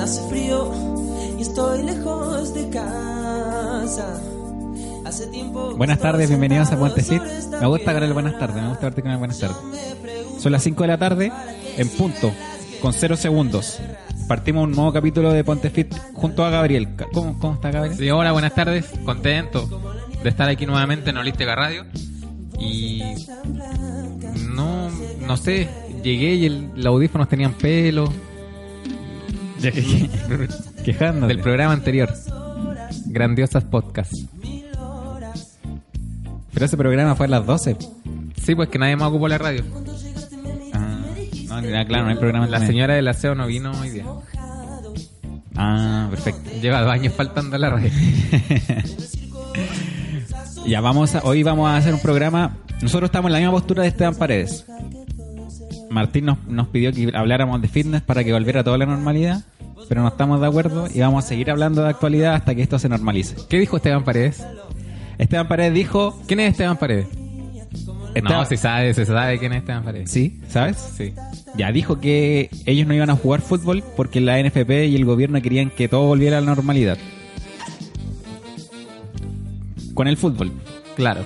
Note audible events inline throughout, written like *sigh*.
Hace frío y estoy lejos de casa. Hace tiempo. Buenas tardes, bienvenidos a Puente Fit. Me gusta el buenas tardes, me gusta verte con el buenas tardes. Son las 5 de la tarde, en punto, con 0 segundos. Partimos un nuevo capítulo de Ponte Fit junto a Gabriel. ¿Cómo, cómo está Gabriel? Sí, hola, buenas tardes. Contento de estar aquí nuevamente en Holística Radio. Y no, no sé, llegué y el, los audífonos tenían pelo *laughs* Quejando. del programa anterior. Grandiosas podcasts. Pero ese programa fue a las 12. Sí, pues que nadie más ocupó la radio. Ah, no, ya, claro, no hay programa. La señora del aseo no vino hoy día. Ah, perfecto. Lleva dos años faltando a la radio. *laughs* Ya vamos a, hoy vamos a hacer un programa. Nosotros estamos en la misma postura de Esteban Paredes. Martín nos, nos pidió que habláramos de fitness para que volviera toda la normalidad, pero no estamos de acuerdo y vamos a seguir hablando de actualidad hasta que esto se normalice. ¿Qué dijo Esteban Paredes? Esteban Paredes dijo, ¿Quién es Esteban Paredes? Esteban- No, se sabe, se sabe quién es Esteban Paredes. sí, ¿sabes? Sí. Ya dijo que ellos no iban a jugar fútbol porque la NFP y el gobierno querían que todo volviera a la normalidad. Con el fútbol. Claro.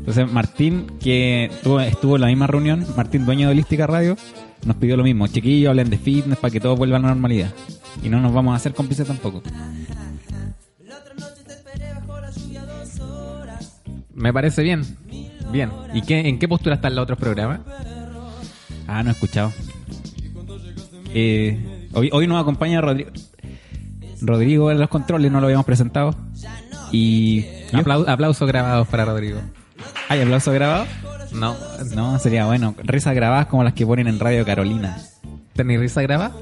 Entonces Martín, que tuvo- estuvo en la misma reunión, Martín, dueño de Holística Radio, nos pidió lo mismo. Chiquillos, hablen de fitness para que todo vuelva a la normalidad. Y no nos vamos a hacer cómplices tampoco. Me parece bien. Bien. ¿Y qué, en qué postura están los otros programas? Ah, no he escuchado. Eh, hoy, hoy nos acompaña Rodrigo. Rodrigo de los controles, no lo habíamos presentado. Y... Aplau- aplausos grabados para Rodrigo. ¿Hay aplauso grabado? No. No, sería bueno. Risas grabadas como las que ponen en Radio Carolina. ¿Tenéis risa grabada?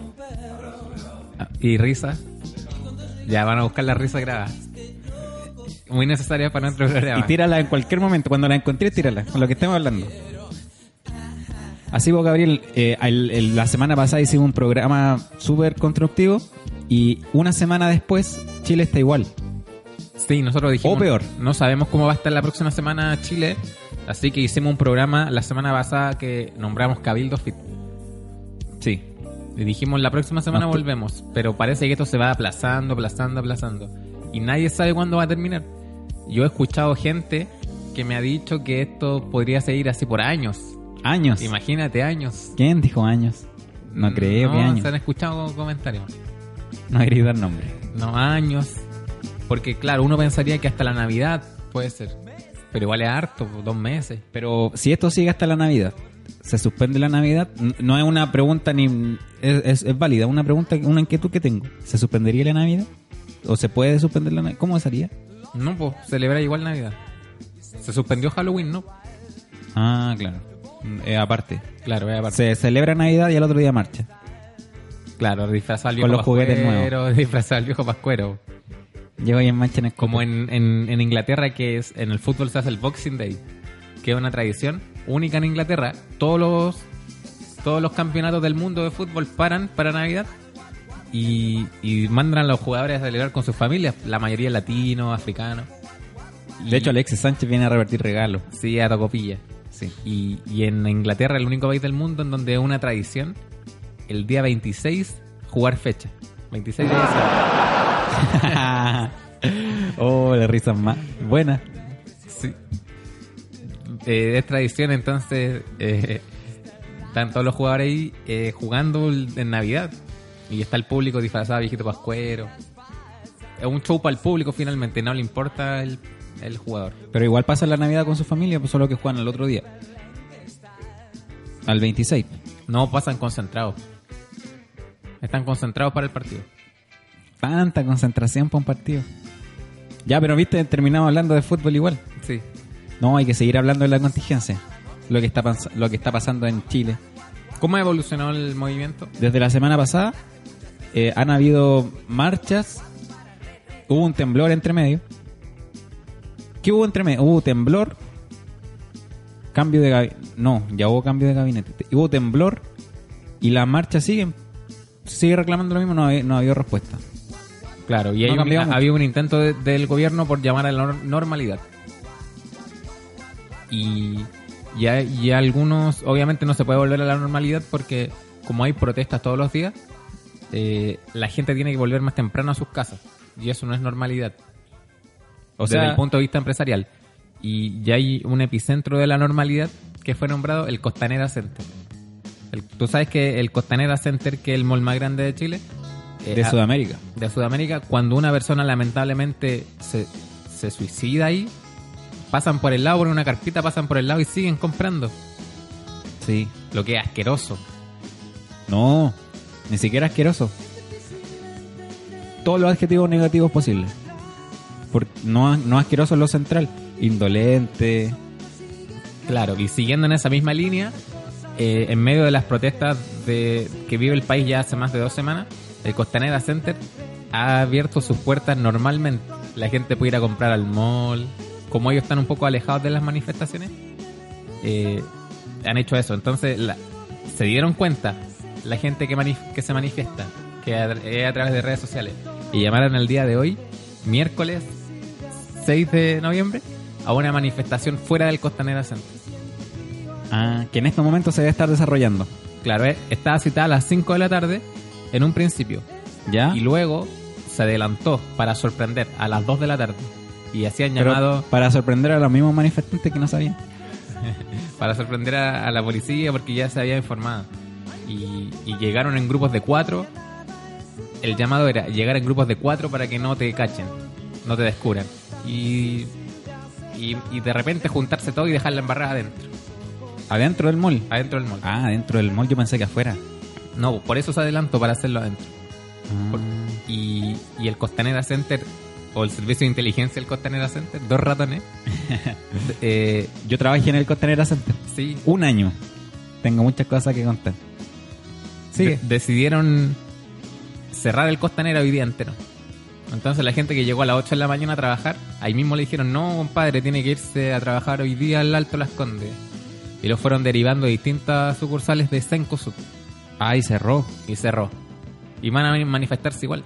Ah, ¿Y risa? Ya van a buscar la risa grabada. Muy necesaria para nuestro programa. Y tírala en cualquier momento. Cuando la encontré, tírala. Con lo que estemos hablando. Así vos, Gabriel, eh, el- el- la semana pasada hicimos un programa súper constructivo y una semana después Chile está igual. Sí, nosotros dijimos. O peor. No sabemos cómo va a estar la próxima semana Chile. Así que hicimos un programa la semana pasada que nombramos Cabildo Fit. Sí. Y dijimos la próxima semana No, volvemos. Pero parece que esto se va aplazando, aplazando, aplazando. Y nadie sabe cuándo va a terminar. Yo he escuchado gente que me ha dicho que esto podría seguir así por años. Años. Imagínate años. ¿Quién dijo años? No creo no, que años. se han escuchado comentarios. No quería dar nombre. No, años. Porque claro, uno pensaría que hasta la Navidad puede ser. Pero igual es harto, dos meses. Pero si esto sigue hasta la Navidad, ¿se suspende la Navidad? No es una pregunta ni... Es, es, es válida, una pregunta, una inquietud que tengo. ¿Se suspendería la Navidad? ¿O se puede suspender la Navidad? ¿Cómo sería? No, pues celebra igual Navidad. Se suspendió Halloween, ¿no? Ah, claro. Eh, aparte. Claro, es aparte. Se celebra Navidad y al otro día marcha. Claro, disfrazado al Con viejo los juguetes pascuero, *laughs* disfrazado al viejo pascuero. Llego ahí en marcha en el Como en, en, en Inglaterra, que es en el fútbol se hace el Boxing Day, que es una tradición única en Inglaterra. Todos los, todos los campeonatos del mundo de fútbol paran para Navidad y, y mandan a los jugadores a celebrar con sus familias, la mayoría latinos, africanos. De hecho, Alexis Sánchez viene a revertir regalos. Sí, a Tocopilla. Sí. Y, y en Inglaterra, el único país del mundo en donde es una tradición, el día 26, jugar fecha. 26 de diciembre. *laughs* oh, la risa más buena. Sí. Eh, es tradición, entonces eh, están todos los jugadores ahí eh, jugando el- en Navidad. Y está el público disfrazado viejito pascuero. Es un show para el público finalmente, no le importa el, el jugador. Pero igual pasa la Navidad con su familia, pues solo que juegan al otro día. Al 26. No pasan concentrados. Están concentrados para el partido. Tanta concentración para un partido. Ya, pero viste, terminamos hablando de fútbol igual. Sí. No, hay que seguir hablando de la contingencia. Lo que está, pas- lo que está pasando en Chile. ¿Cómo ha evolucionado el movimiento? Desde la semana pasada eh, han habido marchas. Hubo un temblor entre medio. ¿Qué hubo entre medio? Hubo temblor. Cambio de gabinete. No, ya hubo cambio de gabinete. Te- Hubo temblor. Y las marchas siguen. Sigue reclamando lo mismo. No, ha- no ha habido respuesta. Claro, y No hay un- había un intento de- del gobierno por llamar a la nor- normalidad. Y, y, hay- y algunos, obviamente no se puede volver a la normalidad porque como hay protestas todos los días, eh, la gente tiene que volver más temprano a sus casas. Y eso no es normalidad. O desde sea, el punto de vista empresarial. Y ya hay un epicentro de la normalidad que fue nombrado el Costanera Center. El- Tú sabes que el Costanera Center, que es el mall más grande de Chile, eh, de a- Sudamérica. de Sudamérica, cuando una persona lamentablemente se, se suicida ahí, pasan por el lado, ponen una carpita, pasan por el lado y siguen comprando. Sí. Lo que es asqueroso. No, ni siquiera asqueroso. Todos los adjetivos negativos posibles. Por, no, no asqueroso es lo central. Indolente. Claro, y siguiendo en esa misma línea, eh, en medio de las protestas de, que vive el país ya hace más de dos semanas, el Costanera Center ha abierto sus puertas normalmente. La gente puede ir a comprar al mall. Como ellos están un poco alejados de las manifestaciones, eh, han hecho eso. Entonces, la- se dieron cuenta la gente que, manif- que se manifiesta, que a, a través de redes sociales, y llamaron el día de hoy, miércoles 6 de noviembre, a una manifestación fuera del Costanera Center. Ah, que en este momento se debe estar desarrollando. Claro, eh, estaba citada a las 5 de la tarde en un principio. ¿Ya? Y luego se adelantó para sorprender a las 2 de la tarde. Y hacían Pero llamado para sorprender a los mismos manifestantes que no sabían. *laughs* para sorprender a, a la policía porque ya se había informado. Y, y llegaron en grupos de cuatro. El llamado era llegar en grupos de cuatro para que no te cachen, no te descubran. Y, y, y de repente juntarse todo y dejar la embarrada adentro, Adentro del mall. adentro del mall. Ah, adentro del mall yo pensé que afuera. No, por eso se adelantó para hacerlo adentro. Ah. Por- y, y el Costanera Center o el servicio de inteligencia del Costanera Center, dos ratones. *laughs* eh, Yo trabajé en el Costanera Center. sí, Un año. Tengo muchas cosas que contar. Sigue. de- decidieron cerrar el Costanera hoy día entero. Entonces la gente que llegó a las 8 de la mañana a trabajar, ahí mismo le dijeron, no, compadre, tiene que irse a trabajar hoy día al Alto Las Condes. Y lo fueron derivando de distintas sucursales de Sencosud Ay, cerró. y cerró. Y van a manifestarse igual.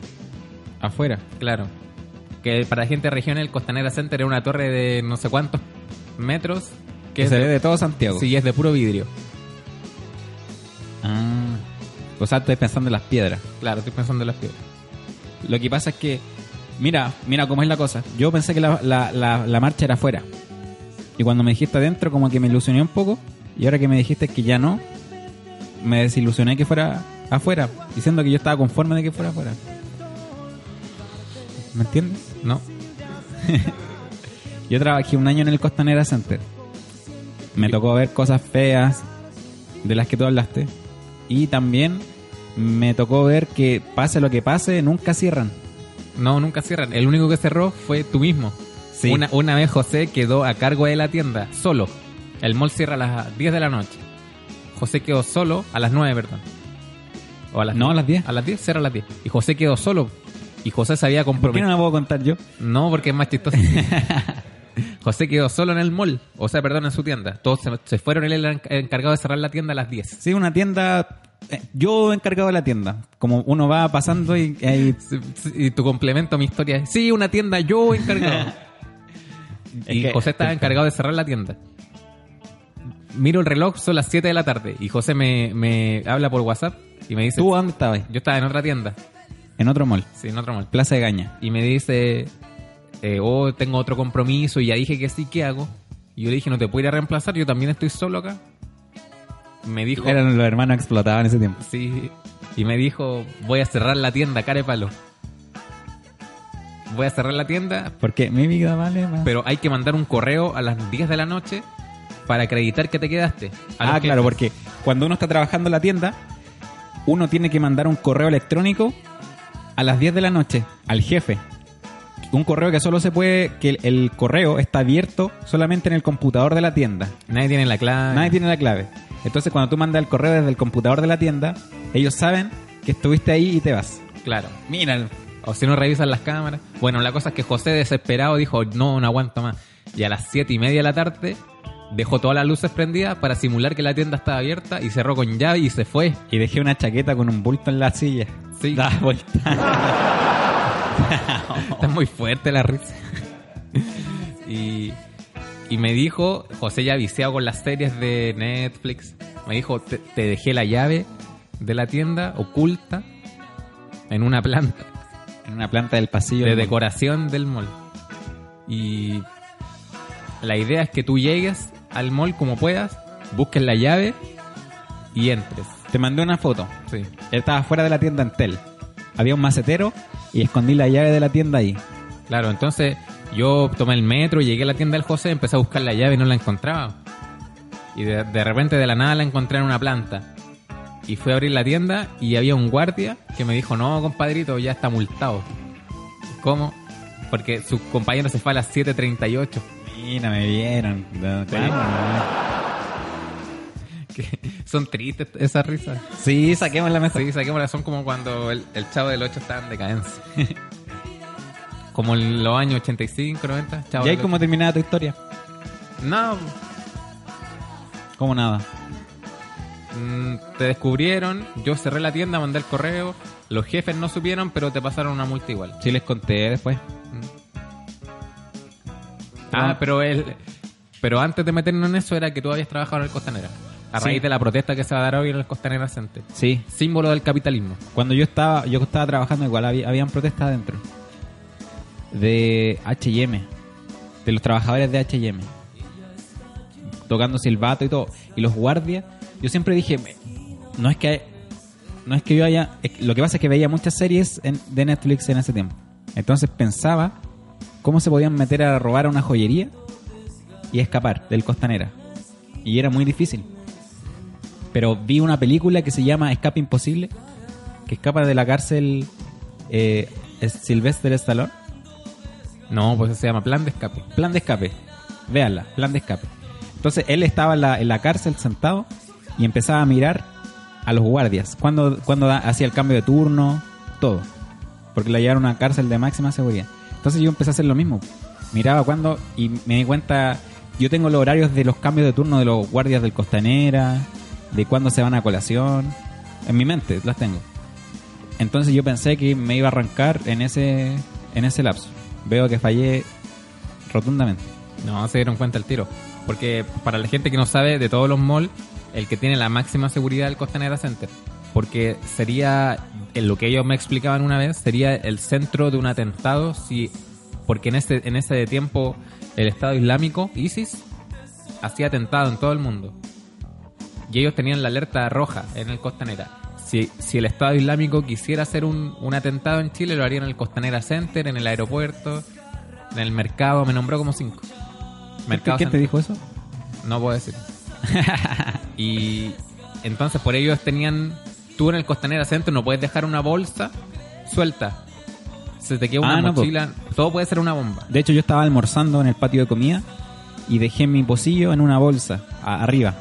Afuera. Claro. Que para la gente de región el Costanera Center es una torre de no sé cuántos metros. Que se de, ve de todo Santiago. sí, es de puro vidrio. Ah. O sea, estoy pensando en las piedras. Claro, estoy pensando en las piedras. Lo que pasa es que, mira, mira cómo es la cosa. Yo pensé que la, la, la, la marcha era afuera. Y cuando me dijiste adentro, como que me ilusioné un poco. Y ahora que me dijiste que ya no, me desilusioné que fuera afuera. Diciendo que yo estaba conforme de que fuera afuera. ¿Me entiendes? ¿No? *laughs* Yo trabajé un año en el Costanera Center. Me tocó ver cosas feas de las que tú hablaste. Y también me tocó ver que pase lo que pase, nunca cierran. No, nunca cierran. El único que cerró fue tú mismo. Sí. Una, una vez José quedó a cargo de la tienda, solo. El mall cierra a las 10 de la noche. José quedó solo a las 9, perdón. O a las No, a las 10. A las 10, cierra a las 10. Y José quedó solo. Y José se había ¿Por qué comprometido. no me puedo contar yo? No, porque es más chistoso. *laughs* José quedó solo en el mall, o sea, perdón, en su tienda. Todos se, se fueron, él era enc- encargado de cerrar la tienda a las 10. Sí, una tienda. eh, Yo encargado de la tienda. Como uno va pasando y *laughs* sí, Y tu complemento a mi historia es, sí, una tienda, yo encargado. *laughs* Es y que- José estaba encargado de cerrar la tienda. Miro el reloj, son las 7 de la tarde, y José me, me habla por WhatsApp y me dice, ¿Tú dónde estabas? yo estaba en otra tienda, En otro mall. sí, en otro mall. Plaza de Gaña. Y me dice, eh, oh, tengo otro compromiso y ya dije que sí, ¿qué hago? Y yo le dije, no te puedo ir a reemplazar, yo también estoy solo acá. Me dijo, Eran los hermanos que explotaban en ese tiempo. sí, y me dijo, voy a cerrar la tienda, care palo. Voy a cerrar la tienda, Porque mi vida vale más. pero hay que mandar un correo a las 10 de la noche para acreditar que te quedaste. Ah, claro, porque cuando uno está trabajando en la tienda, uno tiene que mandar un correo electrónico a las 10 de la noche al jefe. Un correo que solo se puede, que el, el correo está abierto solamente en el computador de la tienda. Nadie tiene la clave. Nadie tiene la clave. Entonces cuando tú mandas el correo desde el computador de la tienda, ellos saben que estuviste ahí y te vas. Claro. Mira, O si no revisan las cámaras. Bueno, la cosa es que José desesperado dijo, no, no aguanto más. Y a las siete y media de la tarde dejó todas las luces prendidas para simular que la tienda estaba abierta y cerró con llave y se fue. y dejé una chaqueta con un bulto en la silla. Sí. Da vuelta. *laughs* Está muy fuerte la risa. y, y me dijo, José ya viciado con las series de Netflix, me dijo, te, te dejé la llave de la tienda oculta en una planta En una planta del pasillo. de del mall. decoración del mall. Y la idea es que tú llegues al mall como puedas, busques la llave y entres. Te mandé una foto. Sí. Él estaba fuera de la tienda Entel. Había un macetero y escondí la llave de la tienda ahí. Claro, entonces yo tomé el metro, llegué a la tienda del José, empecé a buscar la llave y no la encontraba. Y de, de repente de la nada la encontré en una planta. Y fui a abrir la tienda y había un guardia que me dijo, no, compadrito, ya está multado. ¿Cómo? Porque su compañero se fue a las 7.38. Mira, me vieron. No, *laughs* son tristes esas risas. Sí, saquemos la mejor. Sí, saquémoslas, son como cuando el, el chavo del 8 estaba en decadencia. *laughs* como en los años 85, 90. Chavo ¿Y ahí cómo terminaba tu historia? 8. No, Como nada. Mm, te descubrieron, yo cerré la tienda, mandé el correo, los jefes no supieron, pero te pasaron una multa igual. Sí, les conté después. Ah, pero él, pero antes de meternos en eso era que tú habías trabajado en el Costanera. A Sí. raíz de la protesta que se va a dar hoy en el Costanera Center. Sí. Símbolo del capitalismo. Cuando yo estaba, yo estaba trabajando igual, había, habían protestas adentro. De H&M. De los trabajadores de H&M. Tocando silbato y todo. Y los guardias, yo siempre dije, "Me- no es que no es que yo haya, lo que pasa es que veía muchas series en- de Netflix en ese tiempo. Entonces pensaba cómo se podían meter a robar a una joyería y escapar del Costanera. Y era muy difícil. Pero vi una película que se llama Escape Imposible, que escapa de la cárcel eh, es Sylvester Stallone. No, pues se llama plan de escape. Plan de escape. Véanla, plan de escape. Entonces él estaba en la, cárcel sentado y empezaba a mirar a los guardias. Cuando, cuando hacía el cambio de turno, todo. Porque la llevaron a una cárcel de máxima seguridad. Entonces yo empecé a hacer lo mismo. Miraba cuando y me di cuenta. Yo tengo los horarios de los cambios de turno de los guardias del Costanera, de cuándo se van a colación. En mi mente las tengo. Entonces yo pensé que me iba a arrancar en ese, en ese lapso. Veo que fallé rotundamente. No, se dieron cuenta el tiro. Porque para la gente que no sabe, de todos los malls, el que tiene la máxima seguridad es el Costanera Center. Porque sería, en lo que ellos me explicaban una vez, sería el centro de un atentado si... Porque en ese, en ese tiempo el Estado Islámico, ISIS, hacía atentado en todo el mundo. Y ellos tenían la alerta roja en el Costanera. Si, si el Estado Islámico quisiera hacer un, un atentado en Chile, lo harían en el Costanera Center, en el aeropuerto, en el mercado. Me nombró como cinco. Mercado ¿Quién te Center. dijo eso? No puedo decir. *laughs* y entonces por ellos tenían... Tú en el Costanera Center no puedes dejar una bolsa suelta. Se te queda una Ah, no, mochila. Todo puede ser una bomba. De hecho, yo estaba almorzando en el patio de comida y dejé mi pocillo en una bolsa a- arriba.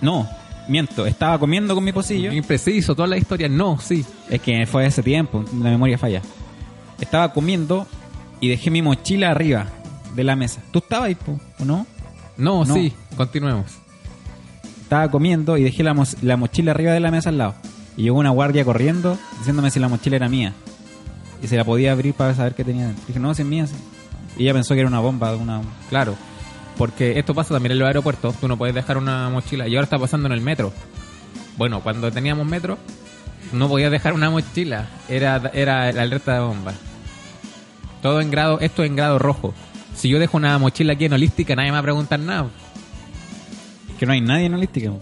No, miento, estaba comiendo con mi pocillo. Impreciso, toda la historia. No, sí. Es que fue ese tiempo, la memoria falla. Estaba comiendo y dejé mi mochila arriba de la mesa. ¿Tú estabas ahí, po, o no? No, No. sí. Continuemos. Estaba comiendo y dejé la, mos- la mochila arriba de la mesa al lado. Y llegó una guardia corriendo diciéndome si la mochila era mía. Y se la podía abrir para saber qué tenía dentro. Dije, no, si es mía. sí". Y ella pensó que era una bomba, una... Claro. Porque esto pasa también en los aeropuertos. Tú no puedes dejar una mochila. Y ahora está pasando en el metro. Bueno, cuando teníamos metro, no podías dejar una mochila. Era, era la alerta de bomba. Todo en grado, esto en grado rojo. Si yo dejo una mochila aquí en holística, nadie me va a preguntar nada. Que no hay nadie en holística. po.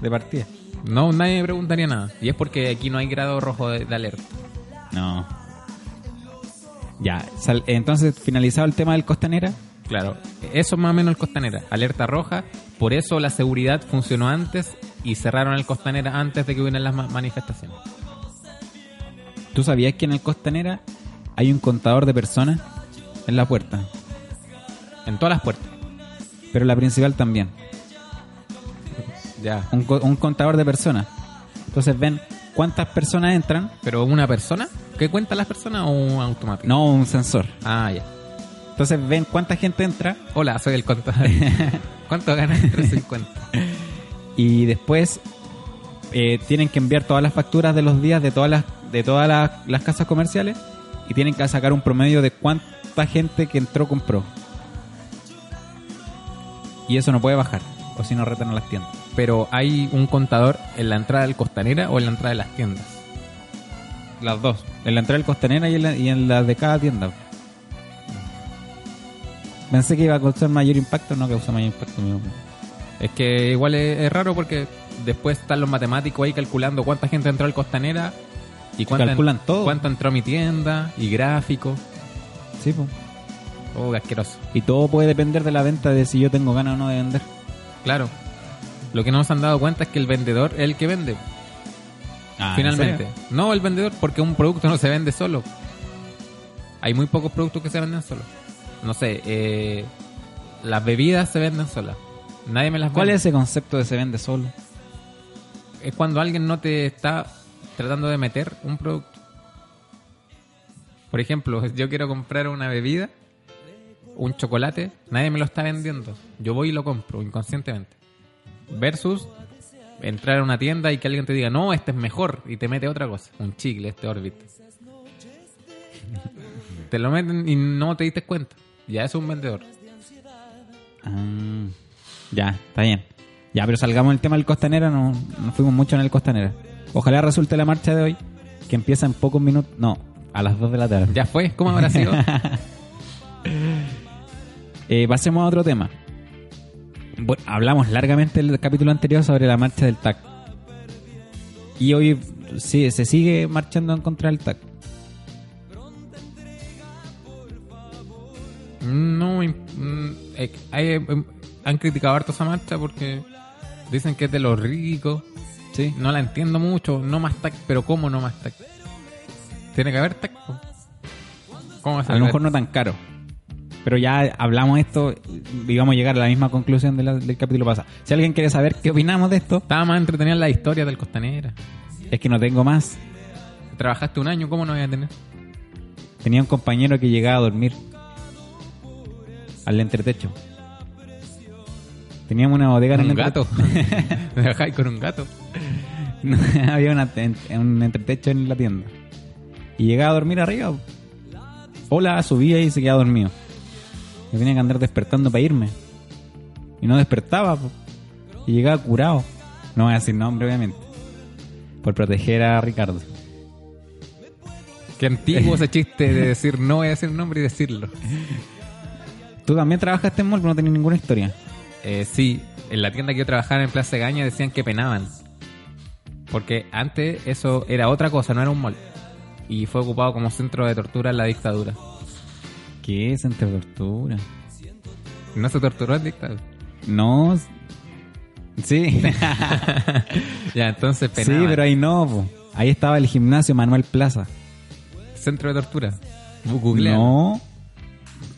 De partida. No, nadie me preguntaría nada. Y es porque aquí no hay grado rojo de, de alerta. No. Ya, sal- entonces finalizado el tema del Costanera. Claro, eso es más o menos el Costanera. Alerta roja. Por eso la seguridad funcionó antes y cerraron el Costanera antes de que hubieran las ma- manifestaciones. ¿Tú sabías que en el Costanera hay un contador de personas en la puerta? En todas las puertas. Pero la principal también. Ya. Un, co- un contador de personas. Entonces ven cuántas personas entran. ¿Pero una persona? ¿Qué cuentan las personas o un automático? No un sensor. Ah, ya. Entonces ven cuánta gente entra Hola, soy el contador. *laughs* ¿Cuánto ganas? 350. *laughs* y después eh, tienen que enviar todas las facturas de los días de todas las de todas las, las casas comerciales y tienen que sacar un promedio de cuánta gente que entró compró. Y eso no puede bajar, o si no retan a las tiendas. Pero hay un contador en la entrada del Costanera o en la entrada de las tiendas. Las dos. En la entrada del costanera y en la, y en la de cada tienda. Pensé que iba a causar mayor impacto, no causó mayor impacto. mi opinión. Es que igual es, es raro porque después están los matemáticos ahí calculando cuánta gente entró al Costanera y cuánta, Calculan todo. cuánto entró a mi tienda y gráfico. Sí, pues. Oh, asqueroso. Y todo puede depender de la venta de si yo tengo ganas o no de vender. Claro. Lo que no nos han dado cuenta es que el vendedor es el que vende, Ah, ¿en finalmente. No el vendedor, porque un producto no se vende solo. Hay muy pocos productos que se venden solo. No sé, eh, las bebidas se venden solas. Nadie me las ¿Cuál vende. es ese concepto de se vende solo? es cuando alguien no te está tratando de meter un producto. Por ejemplo, *laughs* yo quiero comprar una bebida, un chocolate, nadie me lo está vendiendo. Yo voy y lo compro inconscientemente. Versus entrar a una tienda y que alguien te diga, no, este es mejor, y te mete otra cosa, un chicle, este Orbit. *laughs* te lo meten y no te diste cuenta. Ya es un vendedor. Ah, ya, está bien. Ya, pero salgamos del tema del Costanera, no, no fuimos mucho en el Costanera. Ojalá resulte la marcha de hoy, que empieza en pocos minutos, no, a las 2 de la tarde. Ya fue, ¿cómo habrá sido? *laughs* Eh, pasemos a otro tema. Bueno, hablamos largamente en el capítulo anterior sobre la marcha del TAC. Y hoy sí, se sigue marchando en contra del TAC. No, mm, hay, eh, han criticado harto esa marcha porque dicen que es de los ricos. Sí. No la entiendo mucho. No más tac, pero ¿cómo no más tac? Tiene que haber tac. po. ¿Cómo se A lo mejor no tan caro. Pero ya hablamos esto y vamos a llegar a la misma conclusión de la- del capítulo pasado. Si alguien quiere saber qué opinamos de esto, Estaba más entretenida la historia del Costanera. es que no tengo más. Trabajaste un año, ¿cómo no voy a tener? Tenía un compañero que llegaba a dormir al entretecho. Teníamos una bodega en el Un gato. *laughs* Trabajáis con un gato. *laughs* No, había una- en- un entretecho en la tienda. Y llegaba a dormir arriba. Hola, subía y se quedaba dormido. Yo tenía que andar despertando para irme. Y no despertaba. po. Y llegaba curado. No voy a decir nombre, obviamente. Por proteger a Ricardo. Qué antiguo ese chiste de decir no voy a decir nombre y decirlo. Tú también trabajaste en mall, pero no tenías ninguna historia. Eh, sí, en la tienda que yo trabajaba en Plaza Gaña decían que penaban. Porque antes eso era otra cosa, no era un mall. Y fue ocupado como centro de tortura en la dictadura. ¿Qué es entre tortura? No se torturó en dictadura. No. Sí. *laughs* Ya, entonces sí, pero ahí no. po. Ahí estaba el gimnasio Manuel Plaza. Centro de tortura. Google. No.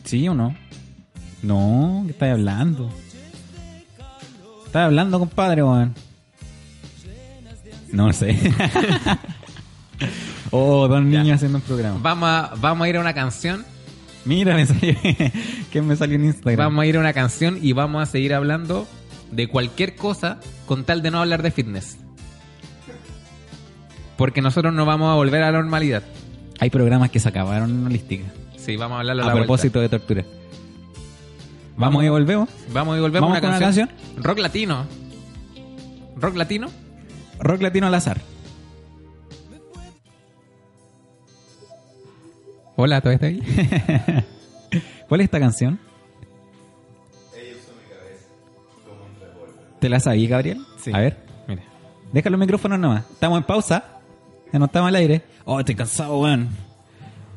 ¿Sí o no? No, ¿qué estás hablando? ¿Estás hablando, compadre, weón? No sé. *laughs* oh, dos niños haciendo un programa. Vamos a, vamos a ir a una canción. Mira, me salió. *laughs* ¿Qué me salió en Instagram? Vamos a ir a una canción y vamos a seguir hablando de cualquier cosa con tal de no hablar de fitness. Porque nosotros no vamos a volver a la normalidad. Hay programas que se acabaron en holística. Sí, vamos a hablarlo a la vuelta. propósito de tortura. Vamos y volvemos. Vamos y volvemos ¿Vamos a una con una canción. Rock latino. Rock latino. Rock latino al azar. Hola, ¿todavía está ahí? *laughs* ¿Cuál es esta canción? ¿Te la sabí, Gabriel? Sí. A ver, Mira. déjalo el micrófono nomás. Estamos en pausa. Ya no estamos al aire. Oh, estoy cansado, weón.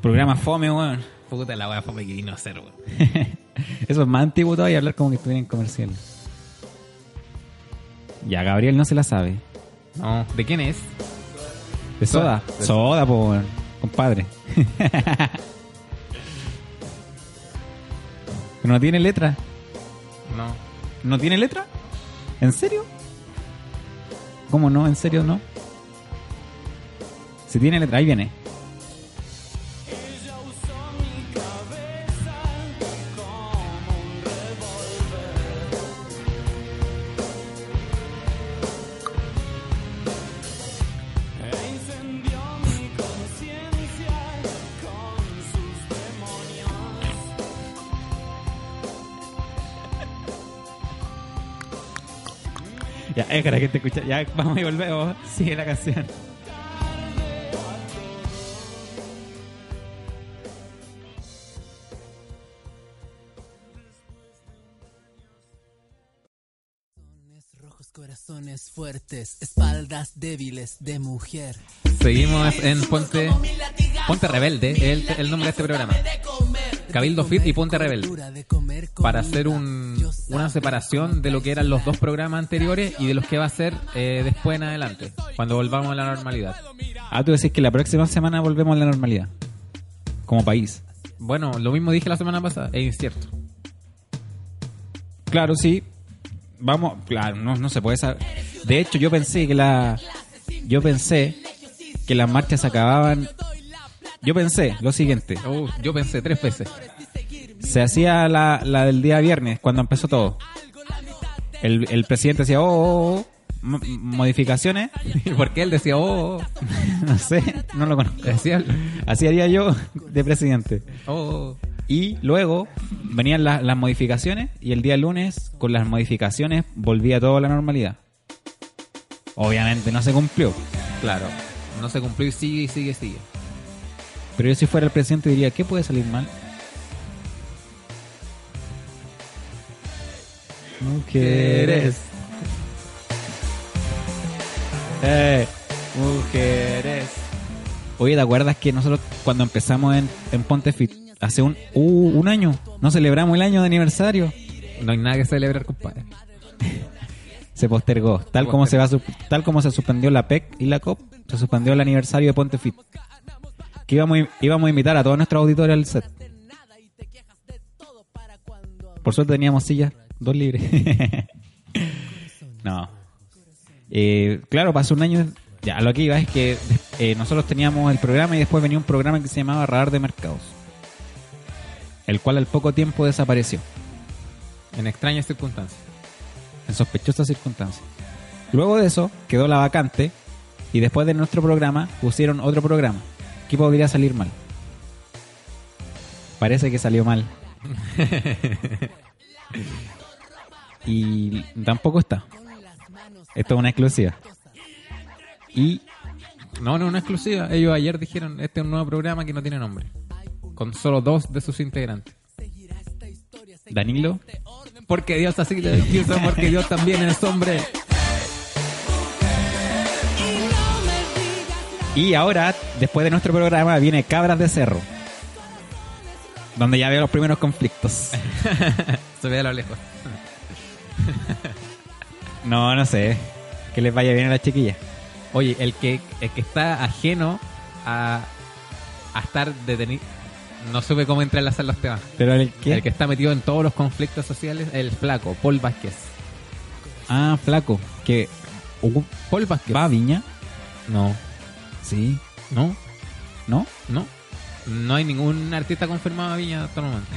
Programa fome, weón. Puta la wea fome que vino a hacer, weón. *laughs* Eso es más antiguo todavía hablar como que estuviera en comercial. Ya, Gabriel no se la sabe. No, ¿de quién es? De soda. Soda. Soda, po, weón. Compadre. *laughs* ¿No tiene letra? No. ¿No tiene letra? ¿En serio? ¿Cómo no? ¿En serio no? Si tiene letra, ahí viene. Es para que te escucha. Ya, vamos y volvemos. Sigue la canción. Corazones fuertes, espaldas débiles de mujer. Seguimos en Ponte Ponte Rebelde, el, el nombre de este programa. Cabildo Fit y Ponte Rebelde. Para hacer un, una separación de lo que eran los dos programas anteriores y de los que va a ser eh, después en adelante, cuando volvamos a la normalidad. Ah, tú decís que la próxima semana volvemos a la normalidad. Como país. Bueno, lo mismo dije la semana pasada, es incierto. Claro, sí. Vamos, claro, no, no se puede saber. De hecho, yo pensé que la. Yo pensé que las marchas acababan. Yo pensé lo siguiente. Uh, yo pensé tres veces. Se hacía la, la del día viernes, cuando empezó todo. El, el presidente decía, oh, oh, oh, mo- modificaciones. ¿Y *laughs* por qué él decía, oh, oh, *laughs* no sé, no lo conozco. decía, Así haría yo de presidente. oh, oh. Y luego venían la- las modificaciones y el día lunes, con las modificaciones, volvía todo a la normalidad. Obviamente no se cumplió. Claro, no se cumplió y sigue y sigue y sigue. Pero yo si fuera el presidente diría, ¿qué puede salir mal? Mujeres. Eh, mujeres. Oye, ¿te acuerdas que nosotros cuando empezamos en, en Ponte Fit, hace un, uh, un año, no celebramos el año de aniversario? No hay nada que celebrar, compadre. *laughs* Se postergó. Tal como se va tal como se suspendió la PEC y la COP, se suspendió el aniversario de Ponte Fit. Que íbamos, a- íbamos a invitar a todos nuestros auditores al set. Por suerte teníamos sillas, dos libres. *laughs* no. Eh, claro, pasó un año. Ya, lo que iba es que eh, nosotros teníamos el programa y después venía un programa que se llamaba Radar de Mercados. El cual al poco tiempo desapareció. En extrañas circunstancias. en sospechosas circunstancias. Luego de eso quedó la vacante y después de nuestro programa pusieron otro programa. ¿Qué podría salir mal? Parece que salió mal. *laughs* y tampoco está. Esto es una exclusiva. Y No, no, una exclusiva. Ellos ayer dijeron, este es un nuevo programa que no tiene nombre. Con solo dos de sus integrantes. Danilo, Porque Dios así lo porque Dios también es hombre. Y ahora, después de nuestro programa, viene Cabras de Cerro. Donde ya veo los primeros conflictos. *laughs* Se ve a lo lejos. *laughs* No, no sé. Que les vaya bien a la chiquilla. Oye, el que, el que está ajeno a, a estar detenido. No supe cómo entrelazar los temas. Pero el que... El que está metido en todos los conflictos sociales, el flaco, Paul Vázquez. Ah, flaco. Que uh, Paul Vázquez. va a Viña. No, Sí. no, ¿No? no. No hay ningún artista confirmado a Viña hasta el momento.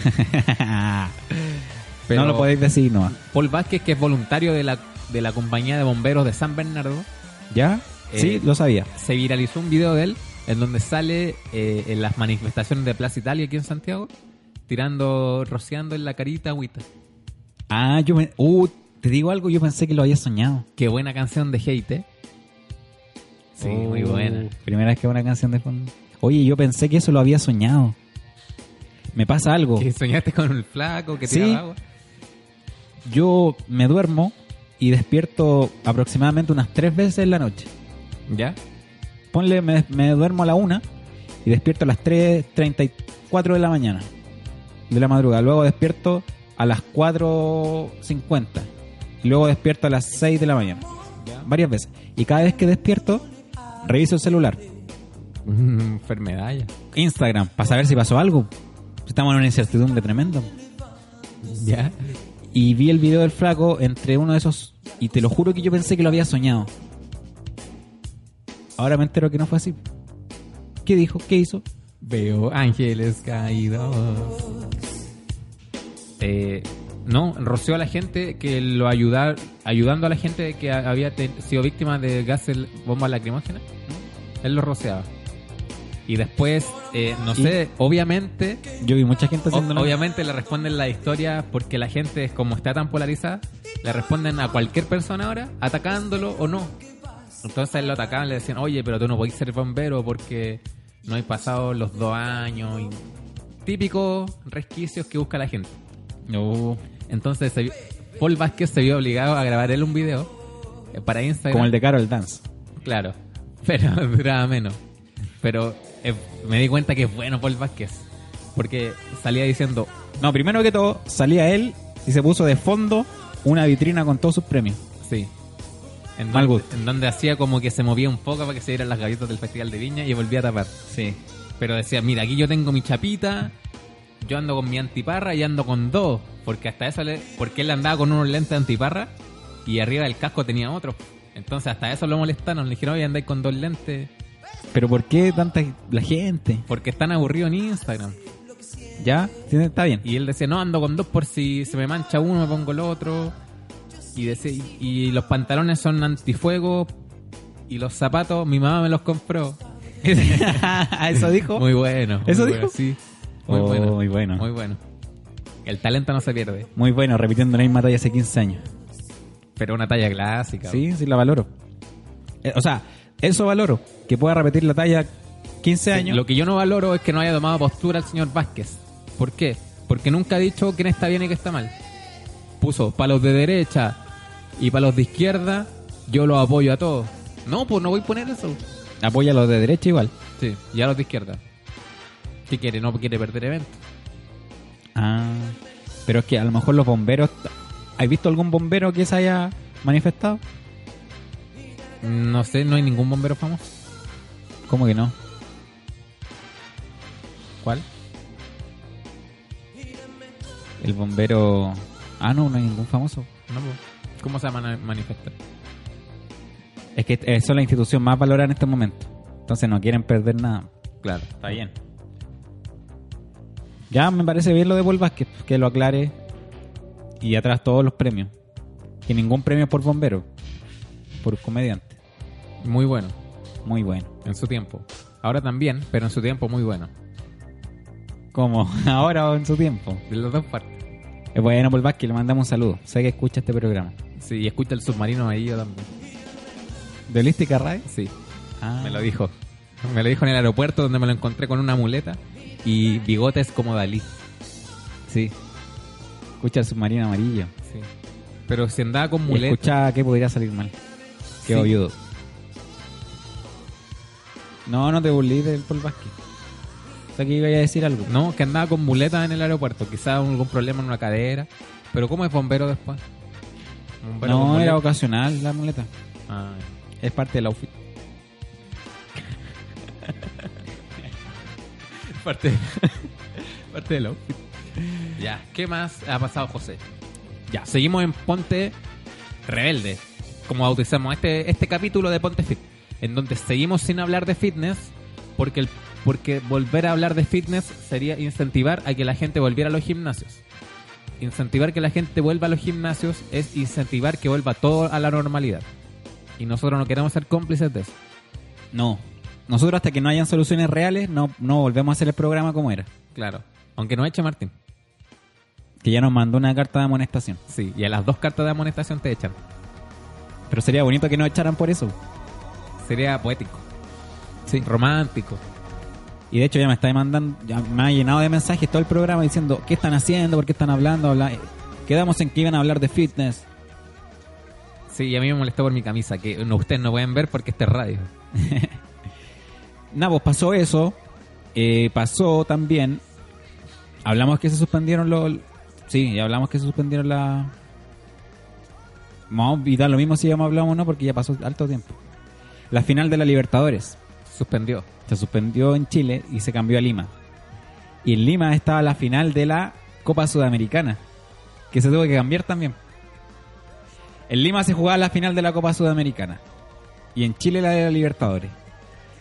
Pero *laughs* no lo podéis decir, no. Paul Vázquez, que es voluntario de la, de la compañía de bomberos de San Bernardo, ¿Ya? Eh, sí, lo sabía. se viralizó un video de él en donde sale eh, en las manifestaciones de Plaza Italia aquí en Santiago, tirando, rociando en la carita agüita. Ah, yo me... Uh, te digo algo, yo pensé que lo había soñado. Qué buena canción de Hate, ¿eh? Sí, muy Oh, buena. Primera vez que una canción de fondo. Oye, yo pensé que eso lo había soñado. Me pasa algo. Que soñaste con el flaco que Sí. tiraba agua. Yo me duermo y despierto aproximadamente unas tres veces en la noche. ¿Ya? Ponle, me, me duermo a la una y despierto a las 3.34 de la mañana. De la madrugada. Luego despierto a las 4.50. Y luego despierto a las 6 de la mañana. Varias veces. Y cada vez que despierto, reviso el celular. *laughs* Enfermedad ya. Instagram, para saber si pasó algo. Estamos en una incertidumbre tremenda. ¿Ya? Y vi el video del flaco entre uno de esos. Y te lo juro que yo pensé que lo había soñado. Ahora me entero que no fue así. ¿Qué dijo? ¿Qué hizo? Veo ángeles caídos. Eh, no, roció a la gente que lo ayudar, ayudando a la gente que había sido víctima de gases bomba lacrimógena. Él lo rociaba. Y después, eh, no sé, obviamente, Yo vi mucha gente haciendo obviamente le responden la historia porque la gente, como está tan polarizada, le responden a cualquier persona ahora, atacándolo o no. Entonces él lo atacaban, le decían, oye, pero tú no podés ser bombero porque no hay pasado los dos años. Y... Típicos resquicios que busca la gente. No, Entonces se Paul Vázquez se vio obligado a grabar él un video eh, para Instagram. como el de Carol Dance. Claro, *laughs* pero duraba menos. Pero eh, me di cuenta que es bueno Paul Vázquez. Porque salía diciendo, No, primero que todo, salía él y se puso de fondo una vitrina con todos sus premios. sí. En Mal donde, gusto. en donde hacía como que se movía un poco para que se dieran las gaviotas del Festival de Viña y volvía a tapar. Sí. Pero decía, mira, aquí yo tengo mi chapita, yo ando con mi antiparra y ando con dos. Porque hasta eso le, porque él andaba con unos lentes antiparra y arriba del casco tenía otros. Entonces hasta eso lo molestaron. Le dijeron, oye, andáis con dos lentes. Pero ¿por qué tanta la gente? Porque están aburridos en Instagram. ¿Ya? ¿Sí? Está bien. Y él decía, no, ando con dos por si se me mancha uno, me pongo el otro. Y, decía, y, los pantalones son antifuego. Y los zapatos, mi mamá me los compró. *laughs* ¿Eso dijo? Muy bueno. muy ¿Eso bueno, dijo? Sí. Muy Oh, bueno. muy bueno. Muy bueno. El talento no se pierde. Muy bueno, repitiendo la misma talla hace 15 años. Pero una talla clásica. Sí, sí la valoro. Eh, o sea, eso valoro. Que pueda repetir la talla 15 años. Lo que yo no valoro es que no haya tomado postura el señor Vázquez. ¿Por qué? Porque nunca ha dicho quién está bien y quién está mal. Puso palos de derecha y palos de izquierda, yo los apoyo a todos. No, pues no voy a poner eso. Apoya a los de derecha igual. Sí, y a los de izquierda. ¿Qué quiere? No quiere perder evento. Ah, pero es que a lo mejor los bomberos. ¿Has visto algún bombero que se haya manifestado? No sé, no hay ningún bombero famoso. ¿Cómo que no? ¿Cuál? El bombero. Ah, no, no hay ningún famoso. No. ¿Cómo se va a manifestar? Es que eh, son la institución más valorada en este momento. Entonces no quieren perder nada. Claro. Está bien. Ya me parece bien lo de Paul Vázquez, que lo aclare. Y atrás todos los premios. Que ningún premio por bombero. Por comediante. Muy bueno, Muy bueno. en su tiempo. Ahora también, pero en su tiempo muy bueno. Como *laughs* ahora o en su tiempo. De las dos partes. Es bueno Paul Vázquez, le mandamos un saludo. Sé que escucha este programa. Sí, y escucha el submarino ahí yo también. ¿De Holística Radio? Sí. Ah. Me lo dijo. Me lo dijo en el aeropuerto donde me lo encontré con una muleta y bigotes como Dalí. Sí. Escucha el submarino amarillo. Sí. Pero si andaba con Y muleta. escucha que podría salir mal. Qué Sí. viudo. No, no te burles del Paul Vázquez. O sea que iba a decir algo. No, que andaba con muleta en el aeropuerto. Quizás algún problema en una cadera. Pero ¿cómo es bombero después? Bombero No, era ocasional la muleta. Ah, Es parte del outfit. Parte, *laughs* parte del outfit. Ya, ¿qué más ha pasado, José? Ya, seguimos en Ponte Rebelde, como bautizamos este, este capítulo de Ponte Fit, en donde seguimos sin hablar de fitness, porque, el, porque volver a hablar de fitness sería incentivar a que la gente volviera a los gimnasios. Incentivar que la gente vuelva a los gimnasios es incentivar que vuelva todo a la normalidad. Y nosotros no queremos ser cómplices de eso. No. Nosotros hasta que no hayan soluciones reales no, no volvemos a hacer el programa como era. Claro. Aunque no eche Martín. Que ya nos mandó una carta de amonestación. Sí, y a las dos cartas de amonestación te echan. Pero sería bonito que nos echaran por eso. Sería poético, Sí. romántico. Y de hecho ya me está mandando, ya me ha llenado de mensajes todo el programa diciendo qué están haciendo, por qué están hablando. Habla- Quedamos en que iban a hablar de fitness. Sí, y a mí me molestó por mi camisa, que no, ustedes no pueden ver porque este es radio. *laughs* Pues pasó eso. Eh, pasó también. Hablamos que se suspendieron los. Sí, ya hablamos que se suspendieron la. Vamos a lo mismo si ya hablamos no, porque ya pasó alto tiempo. La final de la Libertadores Suspendió. se suspendió en Chile y se cambió a Lima. Y en Lima estaba la final de la Copa Sudamericana, que se tuvo que cambiar también. En Lima se jugaba la final de la Copa Sudamericana y en Chile la de la Libertadores.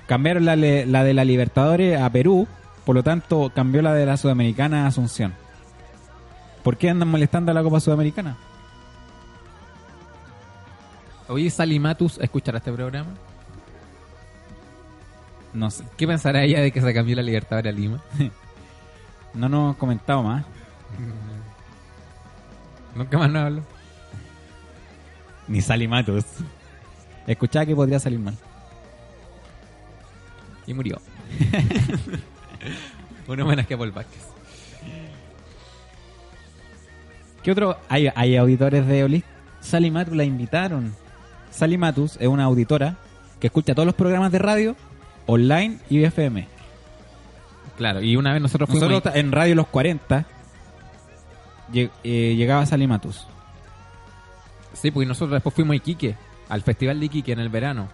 Cambiaron la, la de la Libertadores a Perú, por lo tanto cambió la de la Sudamericana a Asunción. ¿Por qué andan molestando a la Copa Sudamericana? Oye, Salimatus, ¿escuchará este programa? No sé. ¿Qué pensará ella de que se cambió la Libertadores a Lima? *laughs* No nos ha comentado más. *laughs* Nunca más no hablo. Ni Sally Matos. Escuchaba que podría salir mal. Y murió. *laughs* Un homenaje a Paul Vázquez. ¿Qué otro? Hay, hay auditores de Olis. Sally Matus la invitaron. Sally Matus es una auditora que escucha todos los programas de radio, online y FM. Claro, y una vez nosotros fuimos... Nosotros en Radio Los 40 lleg- eh, llegaba Sally Matus. Sí, porque nosotros después fuimos a Iquique, al Festival de Iquique en el verano,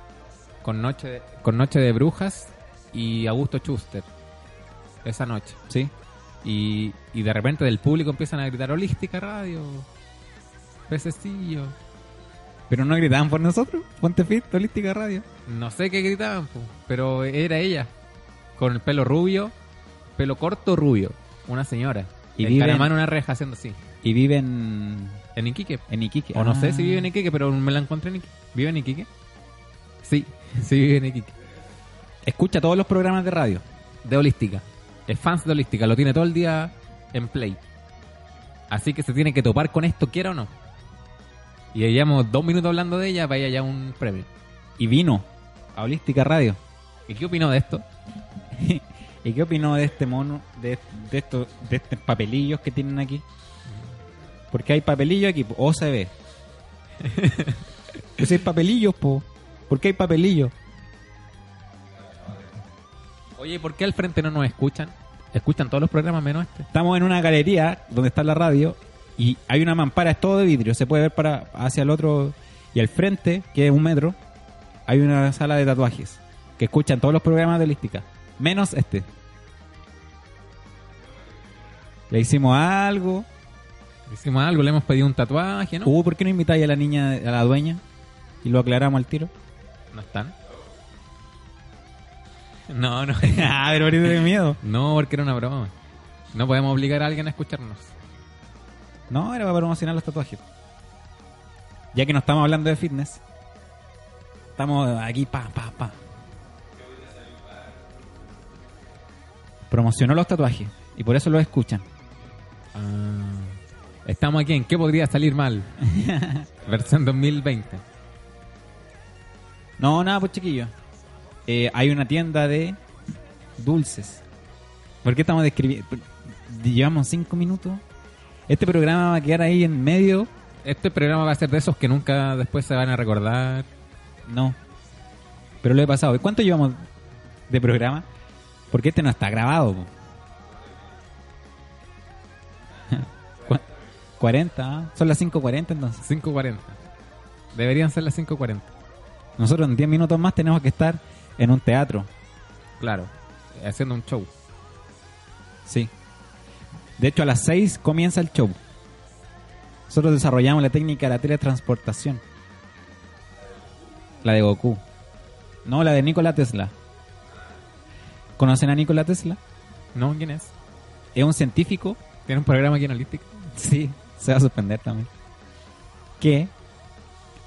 con Noche de, con noche de Brujas y Augusto Schuster, esa noche. ¿Sí? Y, y de repente del público empiezan a gritar Holística Radio, Pececillo. Pero no gritaban por nosotros. Ponte fit, Holística Radio. No sé qué gritaban, pero era ella, con el pelo rubio, pelo corto rubio, una señora. Y vive en- en una reja haciendo así. Y viven En Iquique. en Iquique. O no sé Ah. si vive en Iquique, pero me la encontré en Iquique. ¿Vive en Iquique? Sí, sí vive en Iquique. Escucha todos los programas de radio. De Holística. Es fans de Holística, lo tiene todo el día en Play. Así que se tiene que topar con esto, quiera o no. Y llevamos dos minutos hablando de ella, vaya ya un premio. Y vino a Holística Radio. ¿Y qué opinó de esto? *laughs* ¿Y qué opinó de este mono, de, de estos de estos papelillos que tienen aquí? Porque hay papelillos aquí, o se *laughs* ve. Pues hay papelillos, po. ¿Por qué hay papelillos? Oye, ¿y por qué al frente no nos escuchan? Escuchan todos los programas menos este. Estamos en una galería donde está la radio y hay una mampara, es todo de vidrio, se puede ver para hacia el otro y al frente, que es un metro, hay una sala de tatuajes que escuchan todos los programas de holística, menos este. Le hicimos algo. Hicimos algo, le hemos pedido un tatuaje, ¿no? Uh, ¿por qué no invitáis a la niña, a la dueña? Y lo aclaramos al tiro. ¿No están? No, no. *laughs* ah, pero ahorita de miedo. No, porque era una broma. No podemos obligar a alguien a escucharnos. No, era para promocionar los tatuajes. Ya que no estamos hablando de fitness. Estamos aquí, pa, pa, pa. Promocionó los tatuajes. Y por eso los escuchan. Ah, estamos aquí en ¿Qué podría salir mal? *laughs* Versión 2020. No, nada, pues chiquillo. Eh, hay una tienda de dulces. ¿Por qué estamos describiendo? Llevamos cinco minutos. Este programa va a quedar ahí en medio. Este programa va a ser de esos que nunca después se van a recordar. No. Pero lo he pasado. ¿Y cuánto llevamos de programa? Porque este no está grabado. po. *laughs* Cu- 40, ¿ah? son las 5.40 entonces. 5.40. Deberían ser las 5.40. Nosotros en 10 minutos más tenemos que estar en un teatro. Claro. Haciendo un show. Sí. De hecho, a las 6 comienza el show. Nosotros desarrollamos la técnica de la teletransportación. La de Goku. No, la de Nikola Tesla. ¿Conocen a Nikola Tesla? ¿No? ¿Quién es? Es un científico ¿Tiene un programa aquí en Holística? Sí, se va a suspender también. Que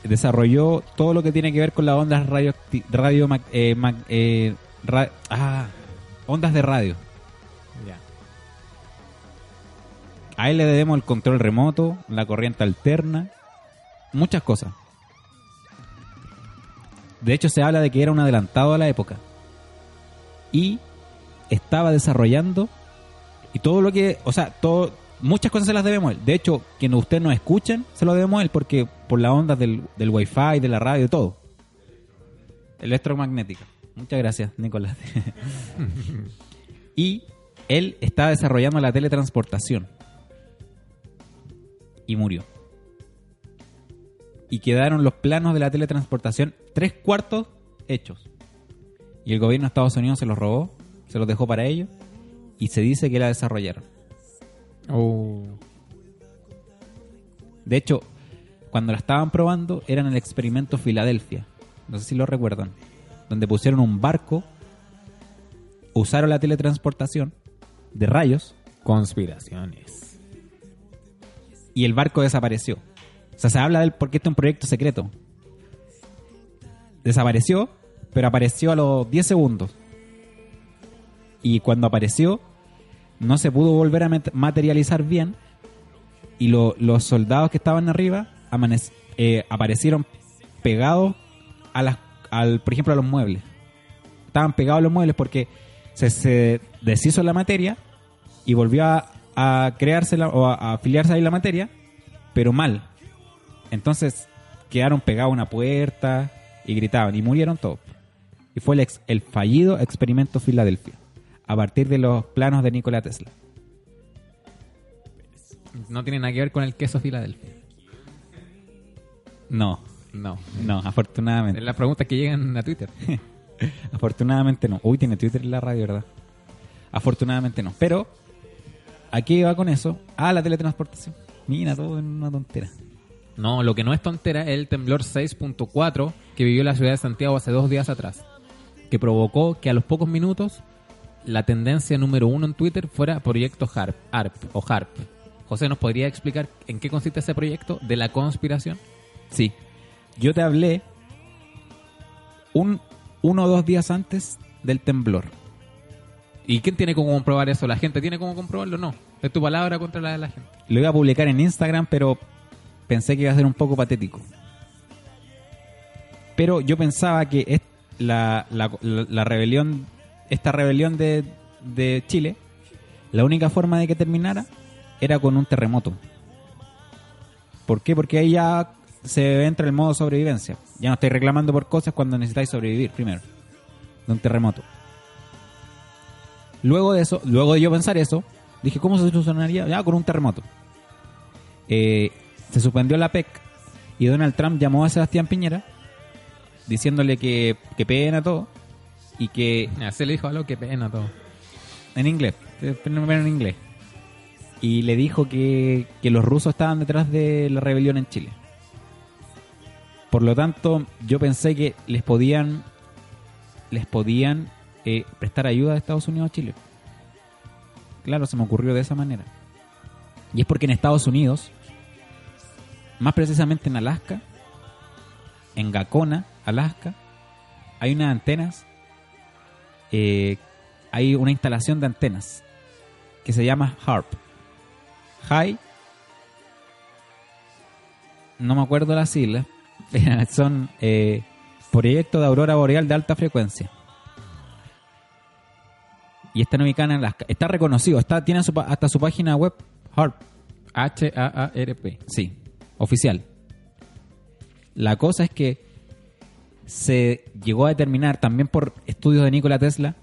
desarrolló todo lo que tiene que ver con las ondas radio, radio eh, eh, ra- ah, ondas de radio. Ya. A él le debemos el control remoto, la corriente alterna, muchas cosas. De hecho, se habla de que era un adelantado a la época. Y estaba desarrollando y todo lo que, o sea, todo, muchas cosas se las debemos a él. De hecho, que no- ustedes nos escuchen, se lo debemos a él porque por las ondas del, del wifi, de la radio, todo. Electromagnética. Muchas gracias, Nicolás. *laughs* y él estaba desarrollando la teletransportación. Y murió. Y quedaron los planos de la teletransportación tres cuartos hechos. Y el gobierno de Estados Unidos se los robó, se los dejó para ellos y se dice que la desarrollaron. Oh. De hecho, cuando la estaban probando era en el experimento Filadelfia. No sé si lo recuerdan. Donde pusieron un barco, usaron la teletransportación de rayos Conspiraciones. y el barco desapareció. O sea, se habla del porque este es un proyecto secreto. Desapareció, pero apareció a los 10 segundos. y cuando apareció no se pudo volver a materializar bien y lo- los soldados que estaban arriba eh, aparecieron pegados a las, al, por ejemplo, a los muebles. Estaban pegados a los muebles porque se, se deshizo la materia y volvió a, a crearse la- o a, a afiliarse ahí la materia, pero mal. Entonces quedaron pegados a una puerta y gritaban y murieron todos. Y fue el, ex- el fallido experimento Filadelfia, a partir de los planos de Nikola Tesla. No tiene nada que ver con el queso Filadelfia. No, No. no, afortunadamente. Es la pregunta que llegan a Twitter. *laughs* Afortunadamente no. Uy, tiene Twitter en la radio, ¿verdad? Afortunadamente no. Pero, ¿a qué va con eso? Ah, la teletransportación. Mira, todo en una tontera. No, lo que no es tontera es el temblor 6.4 que vivió la ciudad de Santiago hace dos días atrás, que provocó que a los pocos minutos la tendencia número uno en Twitter fuera Proyecto HARP, ARP o HARP. José, ¿nos podría explicar en qué consiste ese proyecto de la conspiración? Sí. Yo te hablé un, uno o dos días antes del temblor. ¿Y quién tiene cómo comprobar eso? ¿La gente tiene cómo comprobarlo? No. Es tu palabra contra la de la gente. Lo iba a publicar en Instagram, pero pensé que iba a ser un poco patético. Pero yo pensaba que la- la- la rebelión, esta rebelión de, de Chile, la única forma de que terminara era con un terremoto. ¿Por qué? Porque ahí ya se entra el modo sobrevivencia. Ya no estáis reclamando por cosas cuando necesitáis sobrevivir primero. De un terremoto. Luego de eso, luego de yo pensar eso, dije, ¿cómo se solucionaría? Ya con un terremoto. Eh, se suspendió la PEC y Donald Trump llamó a Sebastián Piñera diciéndole que, que pena todo y que Así le dijo algo, qué pena todo. en inglés, eh, en inglés. Y le dijo que, que los rusos estaban detrás de la rebelión en Chile. Por lo tanto, yo pensé que les podían les podían eh, prestar ayuda a Estados Unidos a Chile. Claro, se me ocurrió de esa manera. Y es porque en Estados Unidos, más precisamente en Alaska, en Gacona, Alaska, hay unas antenas, eh, hay una instalación de antenas que se llama HARP. High, no me acuerdo las siglas, *laughs* son eh, Proyecto de Aurora Boreal de Alta Frecuencia. Y está ubicada en Alaska. Está reconocido, está, tiene su hasta su página web, HARP. H-A-A-R-P. Sí, oficial. La cosa es que se llegó a determinar también por estudios de Nikola Tesla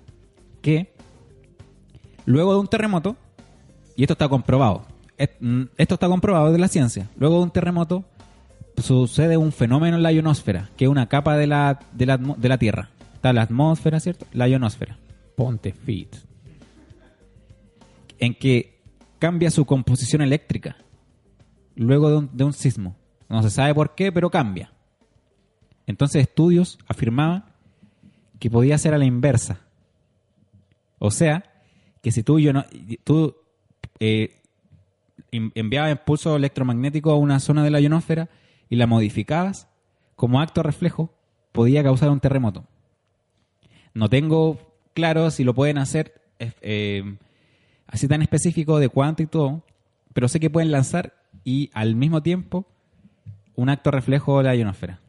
que luego de un terremoto, y esto está comprobado, mm, esto está comprobado de la ciencia, luego de un terremoto sucede un fenómeno en la ionosfera, que es una capa de la, de la, de la Tierra. Está la atmósfera, ¿cierto? La ionosfera. Ponte fit. en que cambia su composición eléctrica luego de un, de un sismo. No se sabe por qué, pero cambia. Entonces estudios afirmaban que podía ser a la inversa. O sea, que si tú, yo no, tú eh, en- enviabas impulso electromagnético a una zona de la ionosfera y la modificabas, como acto reflejo, podía causar un terremoto. No tengo claro si lo pueden hacer eh, así tan específico de cuánto y todo, pero sé que pueden lanzar y al mismo tiempo un acto reflejo de la ionosfera.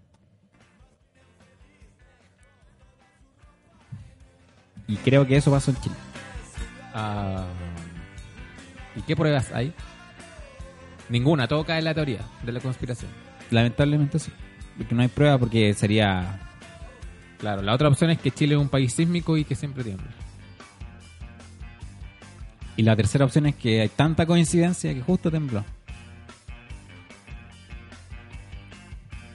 Y creo que eso pasó en Chile. Ah, ¿Y qué pruebas hay? Ninguna, todo cae en la teoría de la conspiración. Lamentablemente sí. Porque no hay prueba porque sería... Claro, la otra opción es que Chile es un país sísmico y que siempre tiembla. Y la tercera opción es que hay tanta coincidencia que justo tembló.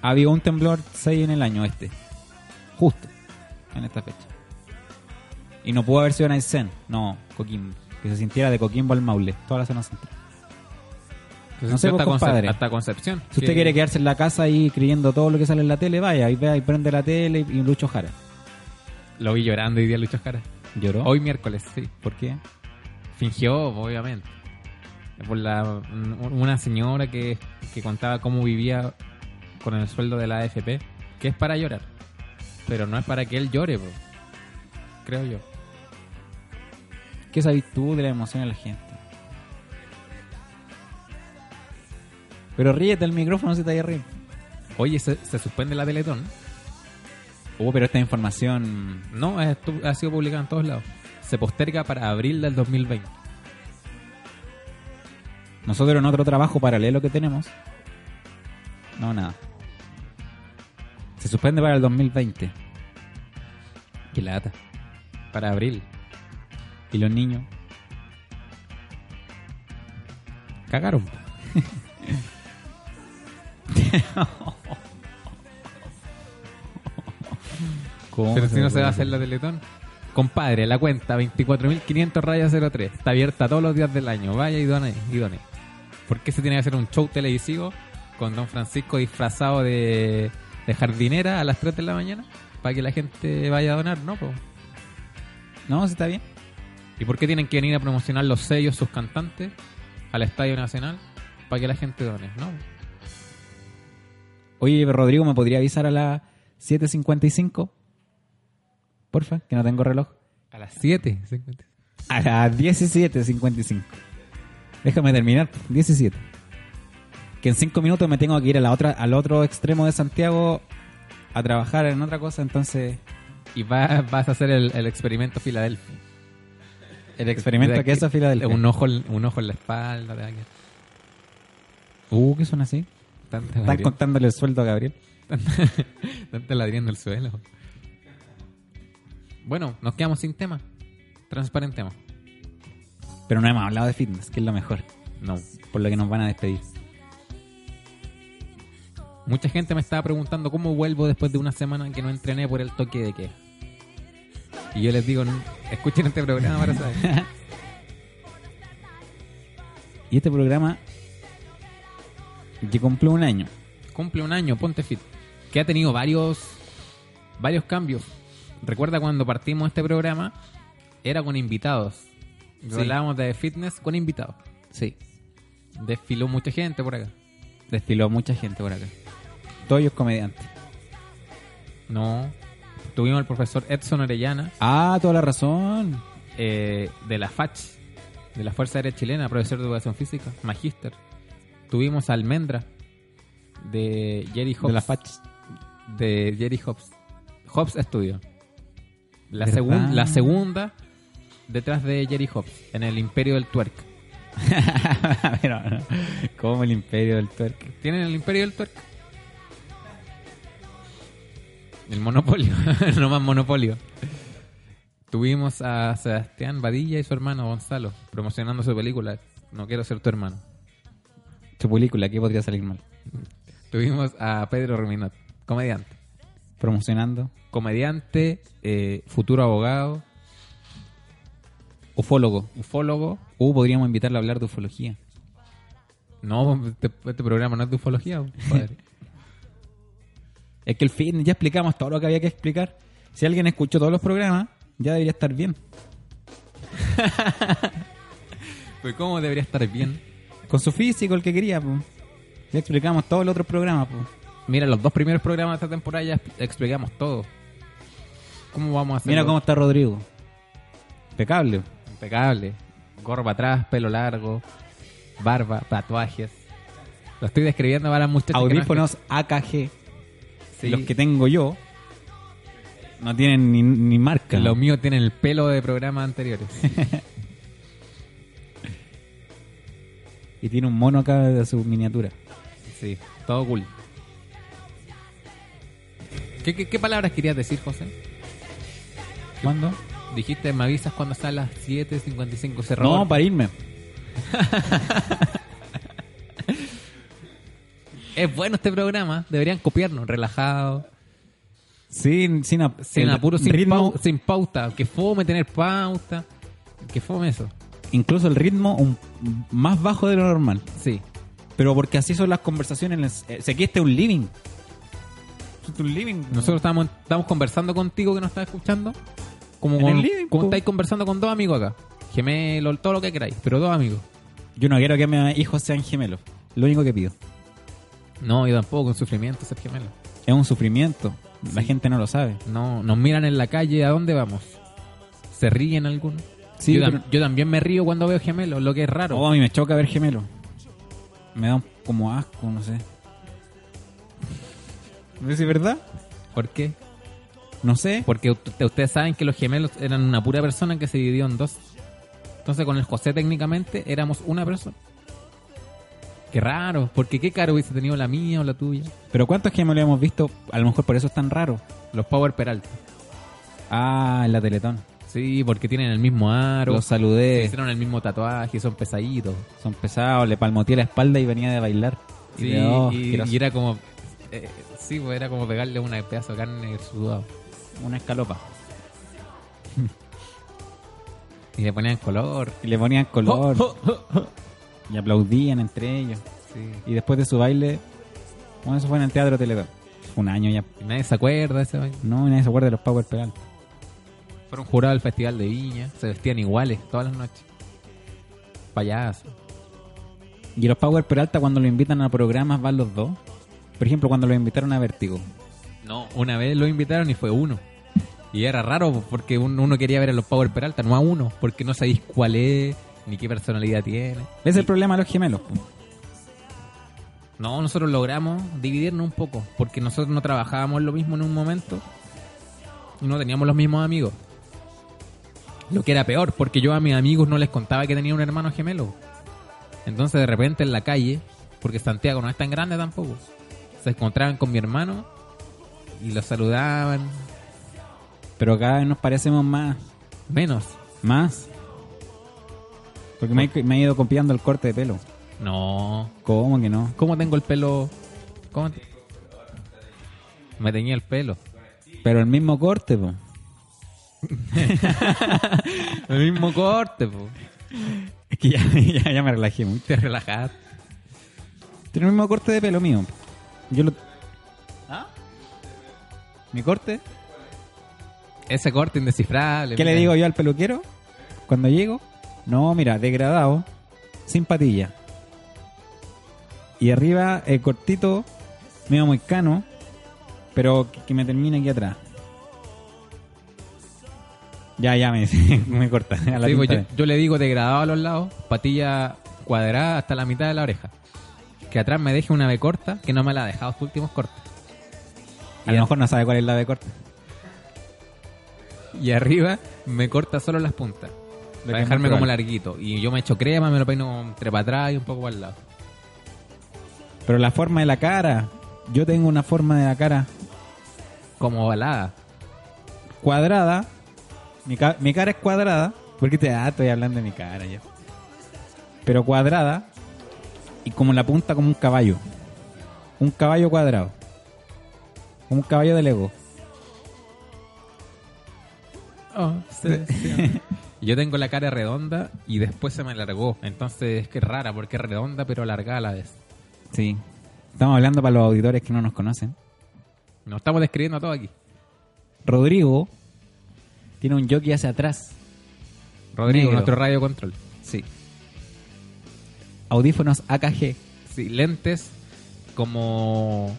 Había un temblor 6 en el año este. Justo. En esta fecha. Y no pudo haber sido Aysén. No, Coquimbo. Que se sintiera de Coquimbo al Maule. Toda la zona central. No sé, hasta, pues, compadre. hasta Concepción. Si usted que- quiere quedarse en la casa ahí creyendo todo lo que sale en la tele, vaya. Y vea y prende la tele y, y Lucho Jara. Lo vi llorando hoy día Lucho Jara. ¿Lloró? Hoy miércoles, sí. ¿Por qué? Fingió, obviamente. Por la, una señora que, que contaba cómo vivía con el sueldo de la AFP, que es para llorar. Pero no es para que él llore, bro. creo yo. ¿Qué sabes tú de la emoción de la gente? Pero ríete el micrófono si te vaya a reír. Oye, se, se suspende la Teletón. Oh, pero esta información... No, ha sido publicado en todos lados. Se posterga para abril del 2020. Nosotros en otro trabajo paralelo que tenemos... No, nada. Se suspende para el 2020. Qué lata. Para abril. ¿Y los niños? Cagaron. *laughs* ¿Cómo Pero si no se va a hacer la Teletón. Compadre, la cuenta 24.500 rayas 03. Está abierta todos los días del año. Vaya y done. Y done. ¿Por qué se tiene que hacer un show televisivo con Don Francisco disfrazado de, de jardinera a las 3 de la mañana? Para que la gente vaya a donar, ¿no? po? No, sí está bien. ¿Y por qué tienen que venir a promocionar los sellos sus cantantes al Estadio Nacional? Para que la gente done, ¿no? Oye, Rodrigo, ¿me podría avisar a las 7.55? Porfa, que no tengo reloj. A las 7. A las 17.55. Déjame terminar. 17. Que en 5 minutos me tengo que ir a la otra, al otro extremo de Santiago a trabajar en otra cosa, entonces... Y va- vas a hacer el, el experimento Filadelfia. El experimento De que es a Filadelfia. Un ojo, un ojo en la espalda. quedar. Uh, ¿qué son así? Están contándole el sueldo a Gabriel. *laughs* tanta ladriendo el suelo. Bueno, nos quedamos sin tema. Transparentemos. Pero no hemos hablado de fitness, que es lo mejor. No. Por lo que nos van a despedir. Mucha gente me estaba preguntando cómo vuelvo después de una semana que no entrené por el toque de queda. Y yo les digo, "N- escuchen este programa para saber. *laughs* Y este programa que cumple un año. Cumple un año, Ponte Fit. Que ha tenido varios, varios cambios. Recuerda cuando partimos este programa, era con invitados. Sí. Hablábamos de fitness con invitados. Sí. Desfiló mucha gente por acá. Destiló mucha gente por acá. Todos ellos comediantes. No. Tuvimos al profesor Edson Orellana, Ah, toda la razón. eh, de la FACH, de la Fuerza Aérea Chilena, profesor de educación física, magíster. Tuvimos a Almendra, de Jerry Hobbs. De la FACH. de Jerry Hobbs. Hobbs Studio. La, segun- la segunda detrás de Jerry Hobbs, en el Imperio del Twerk. *laughs* Pero, no. como el imperio del twerk. ¿Tienen el Imperio del Twerk? El monopolio, *laughs* no más monopolio. Tuvimos a Sebastián Badilla y su hermano Gonzalo promocionando su película No quiero ser tu hermano. Su película, ¿qué podría salir mal? Tuvimos a Pedro Ruminot, comediante. Promocionando. Comediante, eh, futuro abogado, Ufólogo. ufólogo. Uh, podríamos invitarlo a hablar de ufología. No, este, este programa no es de ufología, compadre. Es que el fitness, ya explicamos todo lo que había que explicar. Si alguien escuchó todos los programas, ya debería estar bien. *laughs* pues cómo debería estar bien. Con su físico, el que quería, pues. Ya explicamos todos los otros programas, pues. Mira, los dos primeros programas de esta temporada ya expl- explicamos todo. ¿Cómo vamos a hacer? Mira cómo está Rodrigo. Impecable. Impecable. Para atrás, pelo largo, barba, tatuajes. Lo estoy describiendo para muchachos. que no Audífonos AKG. Sí. Los que tengo yo no tienen ni, ni marca. Los míos tienen el pelo de programas anteriores. *laughs* Y tiene un mono acá de su miniatura. sí, todo cool. ¿Qué, qué, qué palabras querías decir, José? ¿Cuándo? Dijiste, me avisas cuando está a las 7.55. Se No, para irme. *laughs* Es bueno este programa. Deberían copiarnos. Relajado. Sin, sin, ap- Sin apuro, sin, ritmo, pau- sin pauta. Que fome tener pauta. Que fome eso. incluso el ritmo un- más bajo de lo normal. Sí. Pero porque así son las conversaciones. en el- eh, si aquí este es un living. Este es un living. Nosotros estamos, estamos conversando contigo que nos estás escuchando. Como, con- living, como estáis conversando con dos amigos acá. Gemelo, todo lo que queráis. Pero dos amigos. Yo no quiero que mis hijos sean gemelos. Lo único que pido. No, yo tampoco. Con sufrimiento ser gemelo. Es un sufrimiento. La gente no lo sabe. No, nos miran en la calle. ¿A dónde vamos? ¿Se ríen algunos? Sí, yo, tam- pero- yo también me río cuando veo gemelos, lo que es raro. Oh, a mí me choca ver gemelos. Me da un- como asco, no sé. ¿No es verdad? ¿Por qué? No sé. Porque ustedes saben que los gemelos eran una pura persona que se dividió en dos. Entonces con el José técnicamente éramos una persona. Qué raro, porque qué caro hubiese tenido la mía o la tuya. Pero ¿cuántos gemelos hemos visto? A lo mejor por eso es tan raro. Los Power Peralta. Ah, en la Teletón. Sí, porque tienen el mismo aro, Los saludé. hicieron el mismo tatuaje, son pesaditos. Son pesados, le palmoteé la espalda y venía de bailar. Y Sí, de, oh, y, asqueroso. y era como... eh, sí, pues era como pegarle una pedazo de carne sudado. una escalopa. *laughs* Y le ponían color. Y le ponían color. *laughs* Oh, oh, oh, oh. Y aplaudían entre ellos. Sí. Y después de su baile, bueno, eso fue en el Teatro Teletón. Fue un año ya. Y nadie se acuerda de ese baile. No, nadie se acuerda de los Power Peralta. Fueron jurados del Festival de Viña. Se vestían iguales todas las noches. Payaso. Y los Power Peralta cuando lo invitan a programas van los dos. Por ejemplo, cuando lo invitaron a Vertigo. No, una vez lo invitaron y fue uno. Y era raro po, porque un- uno quería ver a los Power Peralta, no a uno, porque no sabéis cuál es, ni qué personalidad tiene. Ese es el problema de los gemelos. No, nosotros logramos dividirnos un poco, porque nosotros no trabajábamos lo mismo en un momento y no teníamos los mismos amigos. Lo que era peor, porque yo a mis amigos no les contaba que tenía un hermano gemelo. Entonces de repente en la calle, porque Santiago no es tan grande tampoco, se encontraban con mi hermano y los saludaban, Pero cada vez nos parecemos más. menos. Más. Porque me, he- me he ido copiando el corte de pelo. No, ¿Cómo que no? ¿cómo tengo el pelo? ¿Cómo te- Me teñía el pelo. Pero el mismo corte, po. *laughs* El mismo corte, po. Es que ya, *laughs* ya, ya me relajé mucho. Te relajaste. Tiene el mismo corte de pelo mío. Yo lo. ¿Ah? ¿Mi corte? Ese corte indescifrable. ¿Qué le mira. digo yo al peluquero? Cuando llego, no, mira, degradado, sin patilla. Y arriba, el cortito, medio muy cano, pero que, que me termine aquí atrás. Ya, ya, me, *laughs* me corta. A la Sí, pues yo, yo le digo degradado a los lados, patilla cuadrada hasta la mitad de la oreja. Que atrás me deje una B corta, que no me la ha dejado sus últimos cortes. A lo mejor no sabe cuál es la de corte. Y arriba me corta solo las puntas. Para dejarme como larguito. Y yo me echo crema, me lo peino entre para atrás y un poco para el lado. Pero la forma de la cara, yo tengo una forma de la cara Como ovalada. cuadrada. Mi, ca- mi cara es cuadrada. Porque te ah, estoy hablando de mi cara ya. Pero cuadrada. Y como la punta como un caballo. Un caballo cuadrado. Como un caballo de Lego. *laughs* Yo tengo la cara redonda y después se me alargó. Entonces es que es rara porque es redonda pero alargada a la vez. Sí. Estamos hablando para los auditores que no nos conocen. Nos estamos describiendo todo aquí. Rodrigo tiene un jockey hacia atrás. Rodrigo, Negro. nuestro radio control. Sí. Audífonos AKG. Sí, lentes como...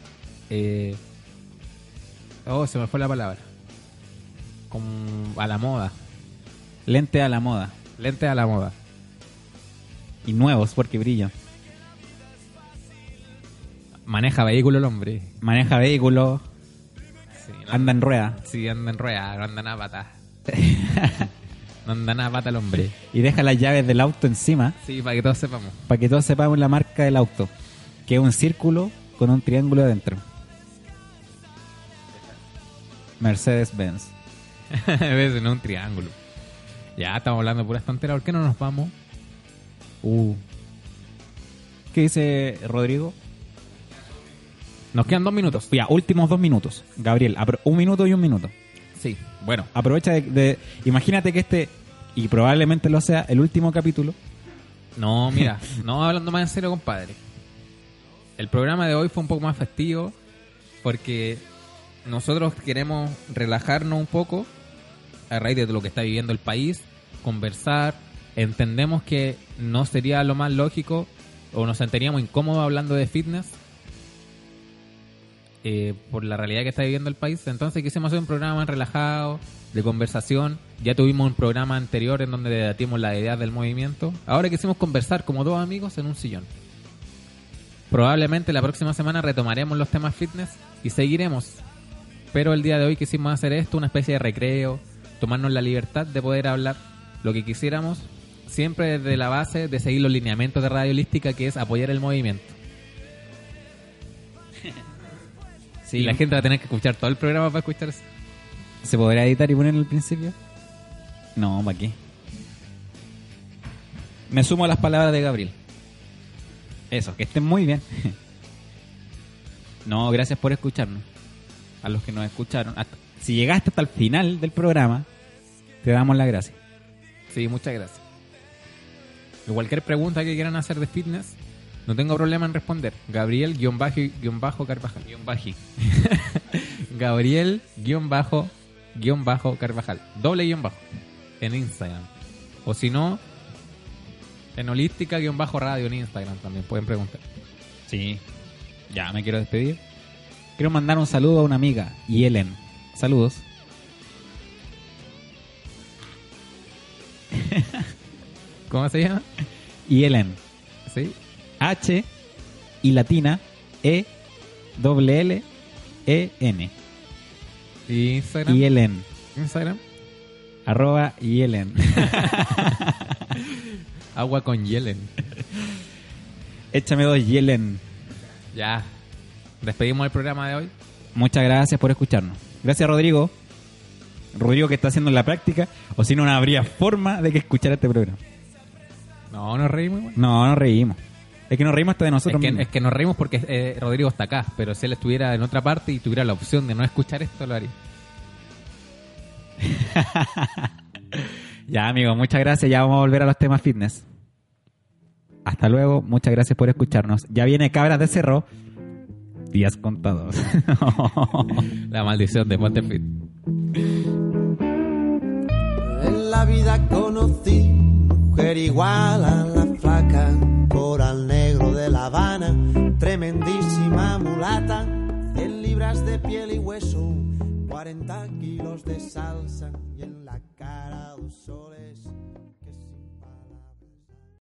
eh, oh, se me fue la palabra. Como a la moda. Lente a la moda. Lentes a la moda. Y nuevos porque brillan. Maneja vehículo el hombre. Maneja. Sí, no- Anda en rueda. Sí, anda en rueda, no anda nada pata. *laughs* no anda nada pata el hombre. Y deja las llaves del auto encima. Sí, para que todos sepamos. para que todos sepamos la marca del auto, que es un círculo con un triángulo adentro. Mercedes-Benz. *laughs* No un triángulo. Ya, estamos hablando de puras tonteras. ¿Por qué no nos vamos? Uh. ¿Qué dice Rodrigo? Nos quedan dos minutos. Ya, últimos dos minutos. Gabriel, un minuto y un minuto. Sí, bueno. Aprovecha de, de- Imagínate que este, y probablemente lo sea, el último capítulo. No, mira, *laughs* no hablando más en serio, compadre. El programa de hoy fue un poco más festivo porque nosotros queremos relajarnos un poco a raíz de lo que está viviendo el país, conversar. Entendemos que no sería lo más lógico o nos sentiríamos incómodos hablando de fitness eh, por la realidad que está viviendo el país. Entonces quisimos hacer un programa más relajado, de conversación Ya tuvimos un programa anterior en donde debatimos la idea del movimiento. Ahora quisimos conversar como dos amigos en un sillón. Probablemente la próxima semana retomaremos los temas fitness y seguiremos. Pero el día de hoy quisimos hacer esto, una especie de recreo, tomarnos la libertad de poder hablar lo que quisiéramos, siempre desde la base de seguir los lineamientos de Radio Holística, que es apoyar el movimiento. Sí, *laughs* Y la gente va a tener que escuchar todo el programa para escuchar eso. ¿Se podrá editar y poner al principio? No, ¿para qué? Me sumo a las palabras de Gabriel. Eso, que estén muy bien. *laughs* No, gracias por escucharnos. A los que nos escucharon. Hasta- si llegaste hasta el final del programa, te damos las gracias. Sí, muchas gracias. Y Cualquier pregunta que quieran hacer de fitness, no tengo problema en responder. Gabriel-Carvajal. *laughs* Gabriel-Carvajal. Doble guion bajo. En Instagram. O si no, en holística-radio en Instagram también pueden preguntar. Sí. Ya me quiero despedir. Quiero mandar un saludo a una amiga, Yelen. Saludos. *laughs* ¿Cómo se llama? Yelen. ¿Sí? H y latina E doble L E N. ¿Y Instagram? Yelen. Instagram. Arroba Yelen. *laughs* Agua con Yelen. Échame dos Yelen. Ya. Despedimos el programa de hoy. Muchas gracias por escucharnos. Gracias Rodrigo. Rodrigo que está haciendo la práctica. O si no, no habría forma de que escuchara este programa. No, nos reímos. No, nos reímos. Es que nos reímos hasta de Es nosotros que, mismos. es que nos reímos porque eh, Rodrigo está acá, pero si él estuviera en otra parte y tuviera la opción de no escuchar esto, lo haría. *laughs* Ya, amigo, muchas gracias. Ya vamos a volver a los temas fitness. Hasta luego. Muchas gracias por escucharnos. Ya viene Cabras de Cerro. Días contados. *laughs* La maldición de Ponte Fit. En la vida conocí mujer igual a la flaca, coral negro de La Habana, tremendísima mulata, 100 libras de piel y hueso, 40 kilos de salsa y en la cara dos soles.